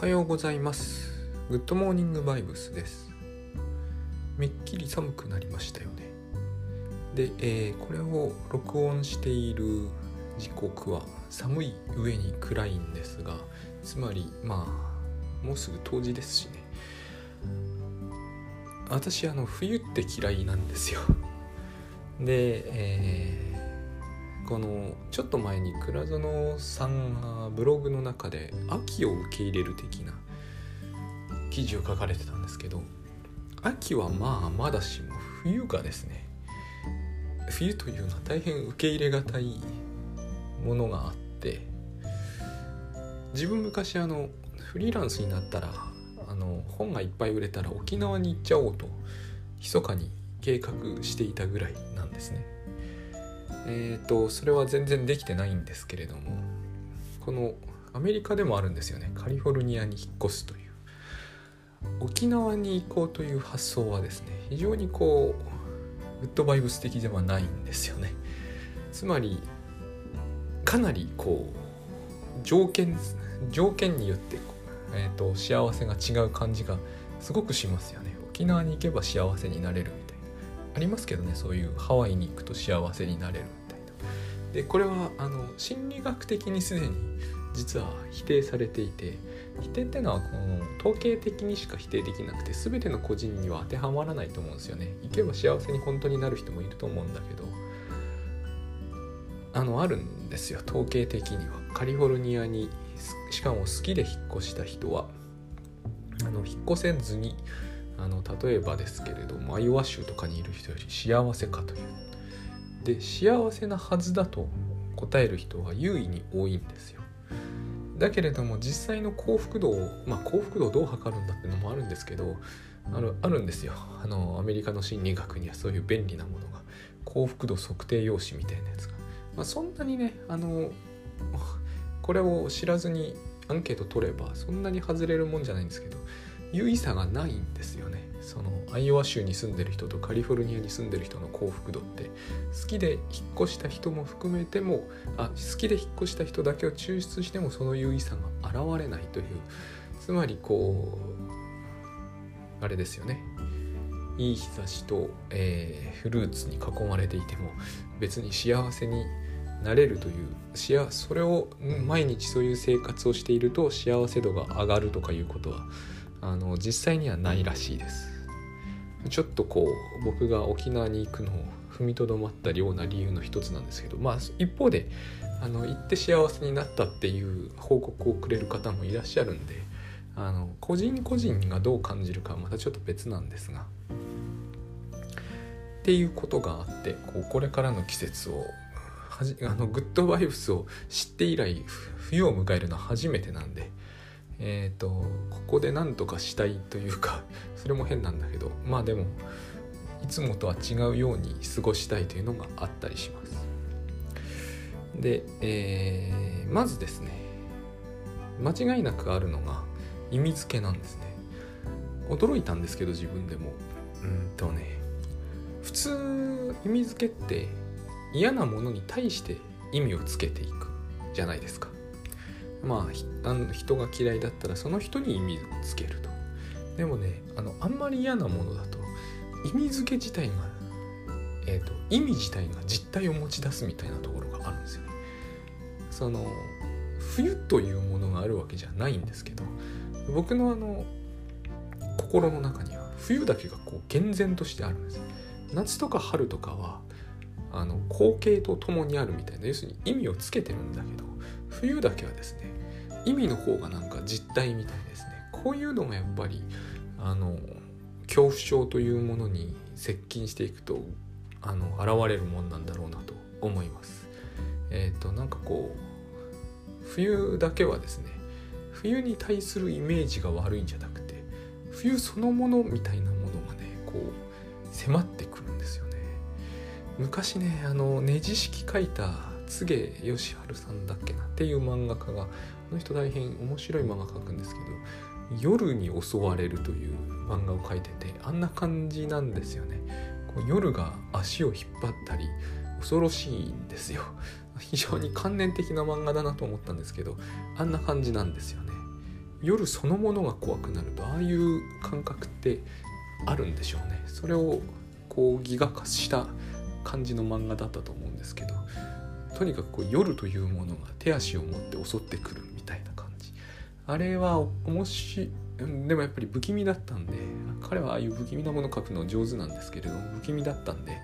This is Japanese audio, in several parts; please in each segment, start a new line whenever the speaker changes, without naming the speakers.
はようございます。グッドモーニングバイブスです。めっきり寒くなりましたよね。で、えー、これを録音している時刻は寒い上に暗いんですがつまりまあもうすぐ冬至ですしね。私あの冬って嫌いなんですよ。で、えーこのちょっと前に倉園さんがブログの中で秋を受け入れる的な記事を書かれてたんですけど秋はまあまだしも冬がですね冬というのは大変受け入れがたいものがあって自分昔あのフリーランスになったらあの本がいっぱい売れたら沖縄に行っちゃおうと密かに計画していたぐらいなんですね。えっ、ー、とそれは全然できてないんですけれどもこのアメリカでもあるんですよね。カリフォルニアに引っ越すという。沖縄に行こうという発想はですね非常にこうグッドバイブス的ではないんですよね。つまりかなりこう条件条件によって、えーと、幸せが違う感じがすごくしますよね。沖縄に行けば幸せになれるみたいな。ありますけどねそういうハワイに行くと幸せになれる。でこれはあの心理学的にすでに実は否定されていて否定っていうのはこの統計的にしか否定できなくて全ての個人には当てはまらないと思うんですよね。行けば幸せに本当になる人もいると思うんだけどあのあるんですよ統計的には。カリフォルニアにしかも好きで引っ越した人はあの引っ越せずにあの例えばですけれどもアイオワ州とかにいる人より幸せかというで幸せなはずだと答える人は優位に多いんですよ。だけれども実際の幸福度をまあ幸福度をどう測るんだってのもあるんですけどあるあるんですよ。あのアメリカの心理学にはそういう便利なものが。幸福度測定用紙みたいなやつが、まあ、そんなにねあのこれを知らずにアンケート取ればそんなに外れるもんじゃないんですけど優位差がないんですよね。そのアイオワ州に住んでる人とカリフォルニアに住んでる人の幸福度って好きで引っ越した人も含めてもあ好きで引っ越した人だけを抽出してもその優位さが現れないというつまりこうあれですよねいい日差しと、えー、フルーツに囲まれていても別に幸せになれるというそれを毎日そういう生活をしていると幸せ度が上がるとかいうことはあの実際にはないらしいです。ちょっとこう僕が沖縄に行くのを踏みとどまったような理由の一つなんですけどまあ一方であの行って幸せになったっていう報告をくれる方もいらっしゃるんであの個人個人がどう感じるかはまたちょっと別なんですがっていうことがあってこうこれからの季節をはじあのグッドバイブスを知って以来冬を迎えるのは初めてなんでえっ、ー、とここで何とかしたいというか それも変なんだけどまあでもいつもとは違うように過ごしたいというのがあったりします。で、えー、まずですね間違いなくあるのが意味付けなんですね。驚いたんですけど自分でも。うんとね普通意味付けって嫌なものに対して意味をつけていくじゃないですか。まああの人が嫌いだったらその人に意味をつけると。でもねあのあんまり嫌なものだと意味付け自体が、えーと、意味自体が実体を持ち出すみたいなところがあるんですよね。その冬というものがあるわけじゃないんですけど僕のあの心の中には冬だけがこう厳然としてあるんです夏とか春とかはあの光景とともにあるみたいな要するに意味をつけてるんだけど冬だけはですね意味の方がなんか実体みたいですね。こういうのがやっぱりあの恐怖症というものに接近していくとあの現れるもんなんだろうなと思います。えっ、ー、となんかこう冬だけはですね冬に対するイメージが悪いんじゃなくて冬そのものみたいなものがねこう迫ってくるんですよね。昔ねあのネジ式書いた柘植義治さんだっけなっていう漫画家がこの人大変面白い漫画描くんですけど夜に襲われるという漫画を描いててあんな感じなんですよね。こう夜が足を引っ張ったり恐ろしいんですよ。非常に観念的な漫画だなと思ったんですけどあんな感じなんですよね。夜そのものが怖くなるとああいう感覚ってあるんでしょうね。それをこうギガ化した感じの漫画だったと思うんですけどとにかくこう夜というものが手足を持って襲ってくるみたいな感じ。あれは面白いでもやっぱり不気味だったんで彼はああいう不気味なもの描くの上手なんですけれども不気味だったんで、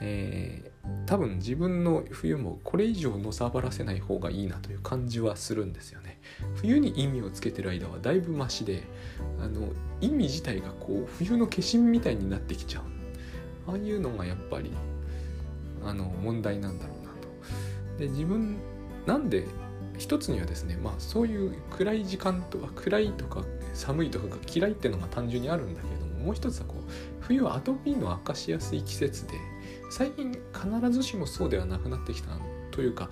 えー、多分自分の冬もこれ以上のさばらせない方がいいなという感じはするんですよね。冬に意味をつけてる間はだいぶマシであの意味自体がこう冬の化身みたいになってきちゃう。ああいうのがやっぱりあの問題なんだろうで自分なんで一つにはですねまあそういう暗い時間とか暗いとか寒いとかが嫌いっていうのが単純にあるんだけれどももう一つはこう冬はアトピーの悪化しやすい季節で最近必ずしもそうではなくなってきたというか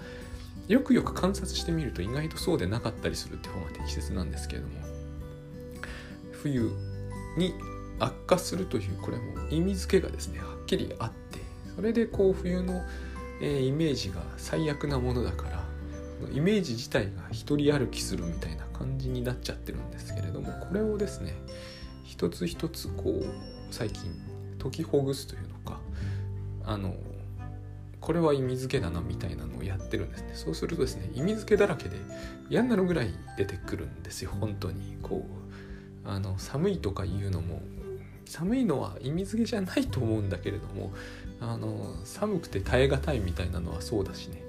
よくよく観察してみると意外とそうでなかったりするって方が適切なんですけれども冬に悪化するというこれも意味付けがですねはっきりあってそれでこう冬の、え、イメージが最悪なものだからイメージ自体が一人歩きするみたいな感じになっちゃってるんですけれどもこれをですね一つ一つこう最近解きほぐすというのかあのこれは意味付けだなみたいなのをやってるんですね。そうするとですね意味付けだらけで嫌になるぐらい出てくるんですよ本当に。こうあの寒いとかいうのも寒いのは意味付けじゃないと思うんだけれどもあの寒くて耐え難いみたいなのはそうだしね。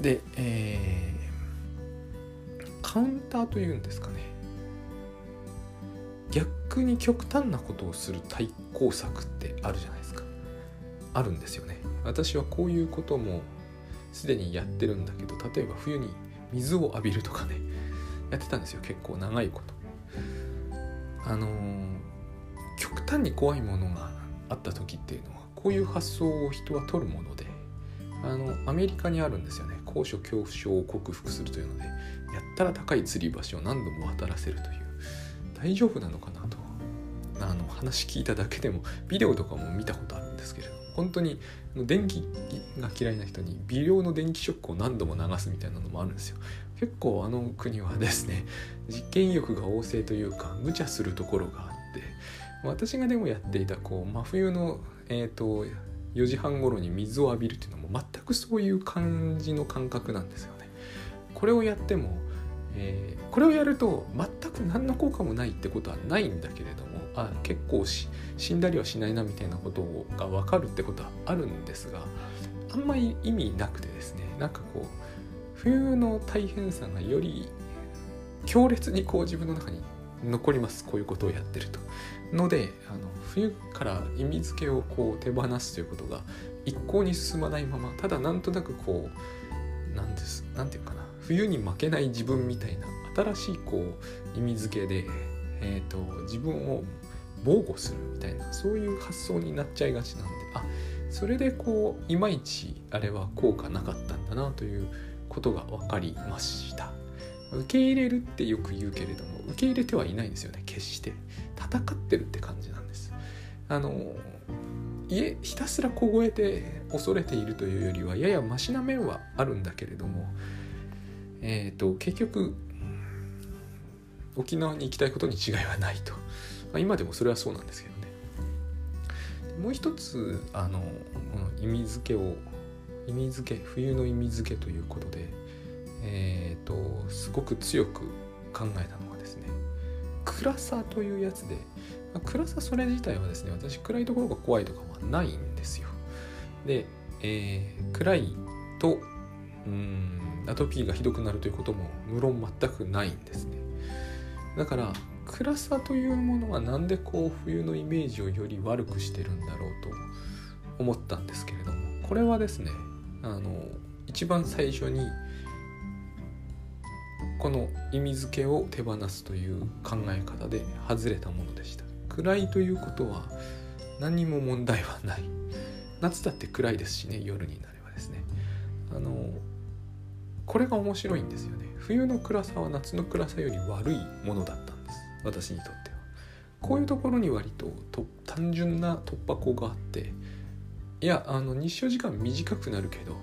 で、えー、カウンターというんですかね。逆に極端なことをする対抗策ってあるじゃないですか。あるんですよね。私はこういうこともすでにやってるんだけど例えば冬に水を浴びるとかね。やってたんですよ結構長いこと。あのー、極端に怖いものがあった時っていうのはこういう発想を人は取るものであのアメリカにあるんですよね。高所恐怖症を克服するというのでやったら高い吊り橋を何度も渡らせるという。大丈夫なのかなとあの話聞いただけでもビデオとかも見たことあるんですけれど本当に電気が嫌いな人に微量の電気ショックを何度も流すみたいなのもあるんですよ。結構あの国はですね実験意欲が旺盛というか無茶するところがあって私がでもやっていたこう真冬のえっ、ー、と4時半頃に水を浴びるっていうのも全くそういう感じの感覚なんですよね。これをやっても、えー、これをやると全く何の効果もないってことはないんだけれどもあ結構死んだりはしないなみたいなことが分かるってことはあるんですがあんまり意味なくてですねなんかこう冬の大変さがより強烈にこう自分の中に残りますこういうことをやってると。のであの冬から意味付けをこう手放すということが一向に進まないままただなんとなくこうなんですなんていうかな冬に負けない自分みたいな新しいこう意味付けで、えーと、自分を防護するみたいなそういう発想になっちゃいがちなんであそれでこういまいちあれは効果なかったんだなということが分かりました受け入れるってよく言うけれども受け入れてはいないんですよね決して戦ってるって感じなんです。あの家ひたすら凍えて恐れているというよりはややマシな面はあるんだけれどもえっ、ー、と結局沖縄に行きたいことに違いはないと、まあ、今でもそれはそうなんですけどね。もう一つあのこの意味付けを意味付け冬の意味付けということでえっ、ー、とすごく強く考えたのは暗さというやつで、ま、暗さそれ自体はですね私暗いところが怖いとかはないんですよ。で、えー、暗いとうんアトピーがひどくなるということも無論全くないんですね。だから暗さというものは何でこう冬のイメージをより悪くしてるんだろうと思ったんですけれどもこれはですねあの一番最初にこの意味付けを手放すという考え方で外れたものでした。暗いということは何も問題はない。夏だって暗いですしね夜になればですね。あのこれが面白いんですよね。冬の暗さは夏の暗さより悪いものだったんです。私にとっては。こういうところに割とと単純な突破口があっていやあの日照時間短くなるけど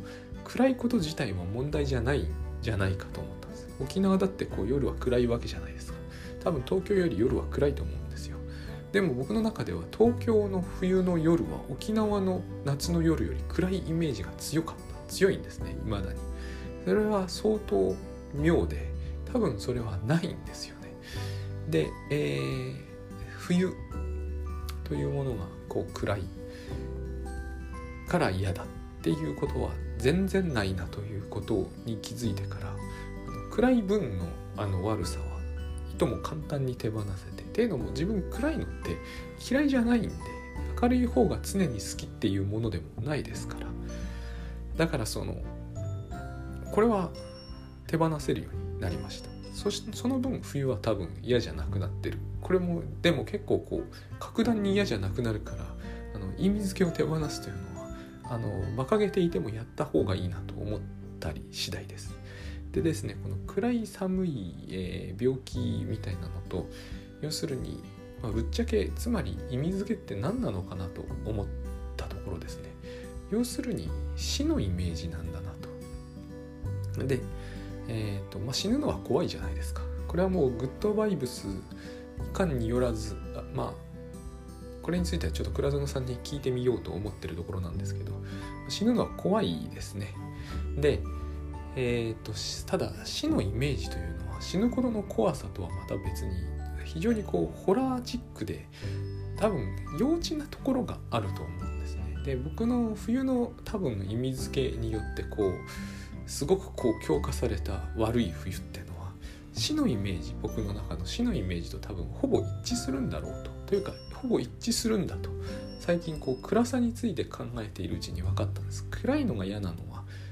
暗いこと自体は問題じゃないんじゃないかと思ったんです沖縄だってこう夜は暗いわけじゃないですか。多分東京より夜は暗いと思うんですよ。でも僕の中では東京の冬の夜は沖縄の夏の夜より暗いイメージが強かった。強いんですね。未だに。それは相当妙で。多分それはないんですよね。で、えー、冬というものがこう暗い。から嫌だっていうことは全然ないなということに気づいてから暗い分のあの悪さはいとも簡単に手放せてっていうのも自分暗いのって嫌いじゃないんで明るい方が常に好きっていうものでもないですから。だからそのこれは手放せるようになりました。そしてその分冬は多分嫌じゃなくなってる。これもでも結構こう格段に嫌じゃなくなるからあの意味付けを手放すというのはあの馬鹿げていてもやった方がいいなと思ったり次第です。でですねこの暗い寒い、えー、病気みたいなのと要するに、まあ、ぶっちゃけつまり意味付けって何なのかなと思ったところですね。要するに死のイメージなんだなと。でえーとまあ、死ぬのは怖いじゃないですか。これはもうグッドバイブスいかんによらずまあこれについてはちょっと倉園さんに聞いてみようと思ってるところなんですけど死ぬのは怖いですね。でえーと、ただ死のイメージというのは死ぬ頃の怖さとはまた別に非常にこうホラーチックで多分幼稚なところがあると思うんですね。で僕の冬の多分意味付けによってこうすごくこう強化された悪い冬っていうのは死のイメージ僕の中の死のイメージと多分ほぼ一致するんだろうと。というかほぼ一致するんだと。最近こう暗さについて考えているうちに分かったんです。暗いのが嫌なの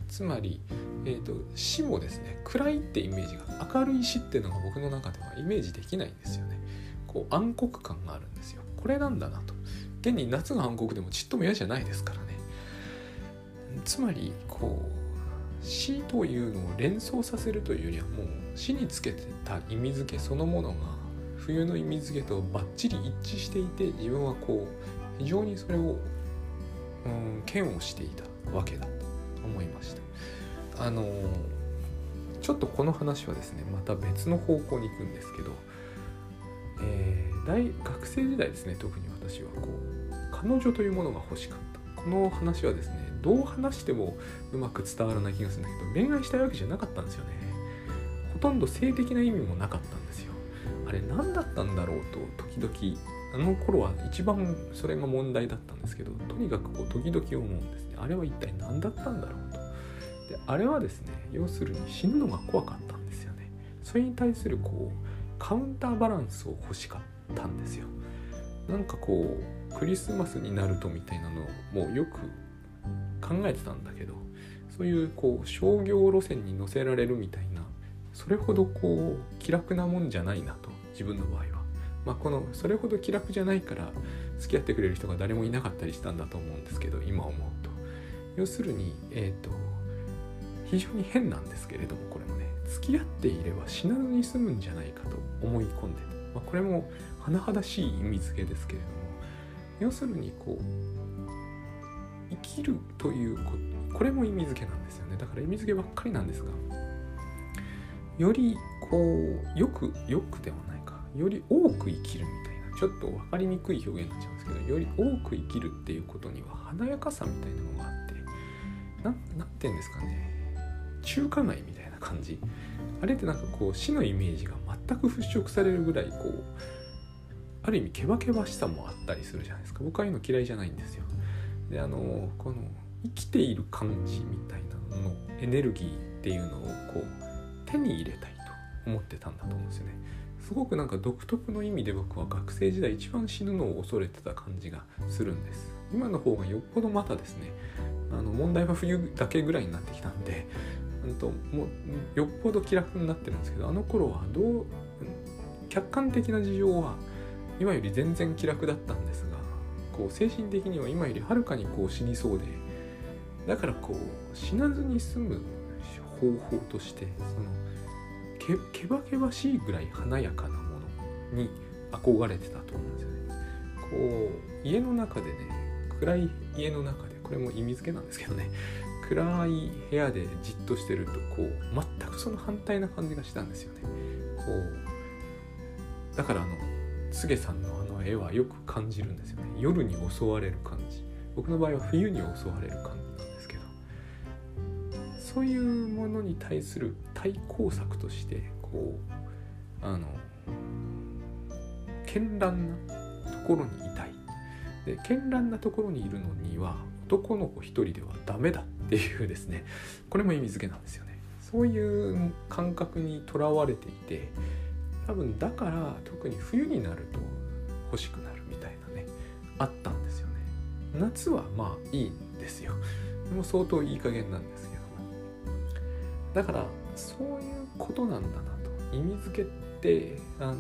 つまり、えーと、死もですね暗いってイメージが明るい死っていうのが僕の中ではイメージできないんですよね。こう暗黒感があるんですよ。これなんだなと。現に夏が暗黒でもちっとも嫌じゃないですからね。つまりこう死というのを連想させるというよりはもう死につけてた意味付けそのものが冬の意味付けとバッチリ一致していて自分はこう非常にそれを、うん、嫌悪していたわけだ。思いました。あのちょっとこの話はですねまた別の方向に行くんですけど、えー、大学生時代ですね特に私はこう彼女というものが欲しかった。この話はですねどう話してもうまく伝わらない気がするんだけど恋愛したいわけじゃなかったんですよね。ほとんど性的な意味もなかったんですよ。あれ何だったんだろうと時々あの頃は一番それが問題だったんですけどとにかくこう時々思うんです。あれは一体何だったんだろうと。であれはですね要するに死ぬのが怖かったんですよね。それに対するこうカウンターバランスを欲しかったんですよ。なんかこうクリスマスになるとみたいなのをもうよく考えてたんだけどそういうこう商業路線に乗せられるみたいなそれほどこう気楽なもんじゃないなと自分の場合は。まあ、このそれほど気楽じゃないから付き合ってくれる人が誰もいなかったりしたんだと思うんですけど今思う要するにえ、ー、と非常に変なんですけれどもこれもね付き合っていれば死なずに済むんじゃないかと思い込んでまあ、これも甚だしい意味付けですけれども要するにこう生きるということこれも意味付けなんですよね。だから意味付けばっかりなんですがよりこうよくよくではないか。より多く生きるみたいなちょっと分かりにくい表現になっちゃうんですけどより多く生きるっていうことには華やかさみたいなのがあって何て言うんですかね。中華街みたいな感じ。あれってなんかこう死のイメージが全く払拭されるぐらいこうある意味ケバケバしさもあったりするじゃないですか。僕はああいうの嫌いじゃないんですよ。であのこの生きている感じみたいなののエネルギーっていうのをこう手に入れたいと思ってたんだと思うんですよね。すごくなんか独特の意味で僕は学生時代一番死ぬのを恐れてた感じがするんです。今の方がよっぽどまたですね。あの問題は冬だけぐらいになってきたんでんともうよっぽど気楽になってるんですけどあの頃はどう客観的な事情は今より全然気楽だったんですがこう精神的には今よりはるかにこう死にそうでだからこう死なずに済む方法としてそのけけばけばしいぐらい華やかなものに憧れてたと思うんですよね。こう家の中でね暗い家の中これも意味付けなんですけどね。暗い部屋でじっとしてるとこう全くその反対な感じがしたんですよね。こうだからあの柘植さんのあの絵はよく感じるんですよね。夜に襲われる感じ。僕の場合は冬に襲われる感じなんですけど。そういうものに対する対抗策としてこうあの絢爛なところにいたい。で絢爛なところにいるのには男の子一人ではダメだっていうですね。これも意味付けなんですよね。そういう感覚にとらわれていて多分だから特に冬になると欲しくなるみたいなねあったんですよね。夏はまあいいんですよ。でも相当いい加減なんですけど。もだからそういうことなんだなと。意味付けってあの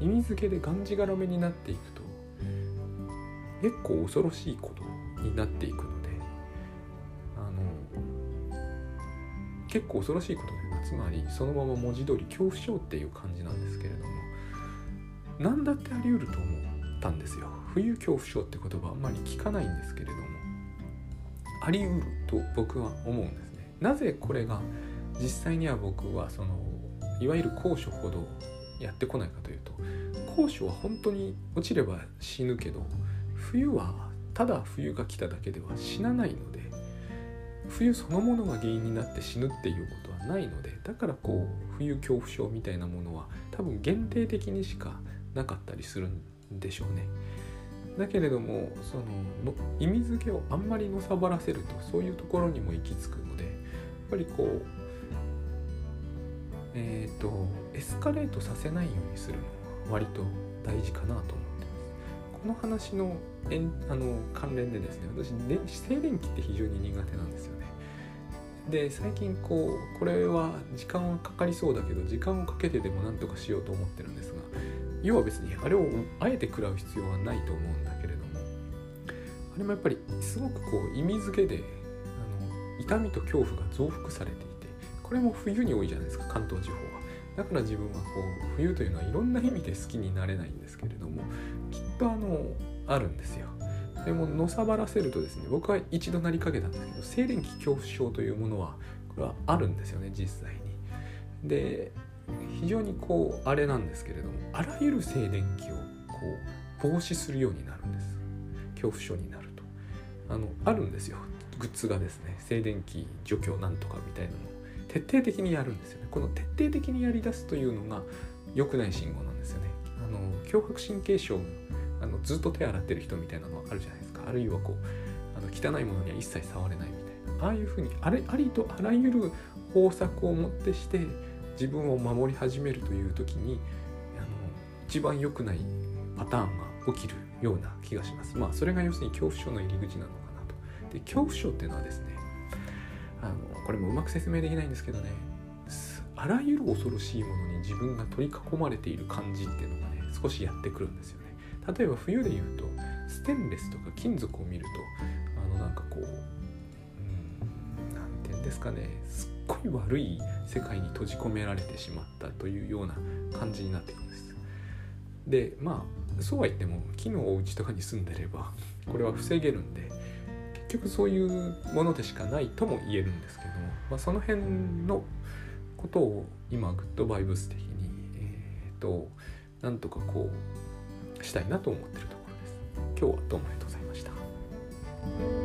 意味付けでがんじがらめになっていくと結構恐ろしいことになっていくのであの結構恐ろしいことでつまりそのまま文字通り恐怖症っていう感じなんですけれども何だってあり得ると思ったんですよ。冬恐怖症って言葉あんまり聞かないんですけれどもあり得ると僕は思うんですね。なぜこれが実際には僕はそのいわゆる高所ほどやってこないかというと高所は本当に落ちれば死ぬけど冬はただ冬が来ただけでは死なないので冬そのものが原因になって死ぬっていうことはないのでだからこう冬恐怖症みたいなものは多分限定的にしかなかったりするんでしょうね。だけれどもその意味付けをあんまりのさばらせるとそういうところにも行き着くのでやっぱりこうえっ、ー、とエスカレートさせないようにするのは割と大事かなとの話のえあの関連でですね私静電気って非常に苦手なんですよね。で最近こうこれは時間はかかりそうだけど時間をかけてでもなんとかしようと思ってるんですが要は別にあれをあえて食らう必要はないと思うんだけれどもあれもやっぱりすごくこう意味付けであの痛みと恐怖が増幅されていてこれも冬に多いじゃないですか関東地方は。だから自分はこう冬というのはいろんな意味で好きになれないんですけれどもきっとあのあるんですよ。でものさばらせるとですね僕は一度なりかけたんですけど静電気恐怖症というものはこれはあるんですよね実際に。で非常にこうあれなんですけれどもあらゆる静電気をこう防止するようになるんです。恐怖症になると。あのあるんですよ。グッズがですね静電気除去なんとかみたいなのを。徹底的にやるんですよね。この徹底的にやりだすというのが良くない信号なんですよね。あの強迫神経症あのずっと手洗ってる人みたいなのはあるじゃないですか。あるいはこうあの汚いものには一切触れないみたいな。ああいうふうにあれありとあらゆる方策をもってして自分を守り始めるという時にあの一番良くないパターンが起きるような気がします。まあそれが要するに恐怖症の入り口なのかなと。で恐怖症っていうのはですねあのこれもうまく説明できないんですけどねあらゆる恐ろしいものに自分が取り囲まれている感じっていうのがね少しやってくるんですよね。例えば冬で言うとステンレスとか金属を見るとあのなんかこう何、うん、て言うんですかねすっごい悪い世界に閉じ込められてしまったというような感じになっていくんです。でまあそうは言っても木のお家とかに住んでればこれは防げるんで結局そういうものでしかないとも言えるんですけども、まあ、その辺のことを今グッドバイブス的にえっ、ー、となんとかこうしたいなと思ってるところです。今日はどうもありがとうございました。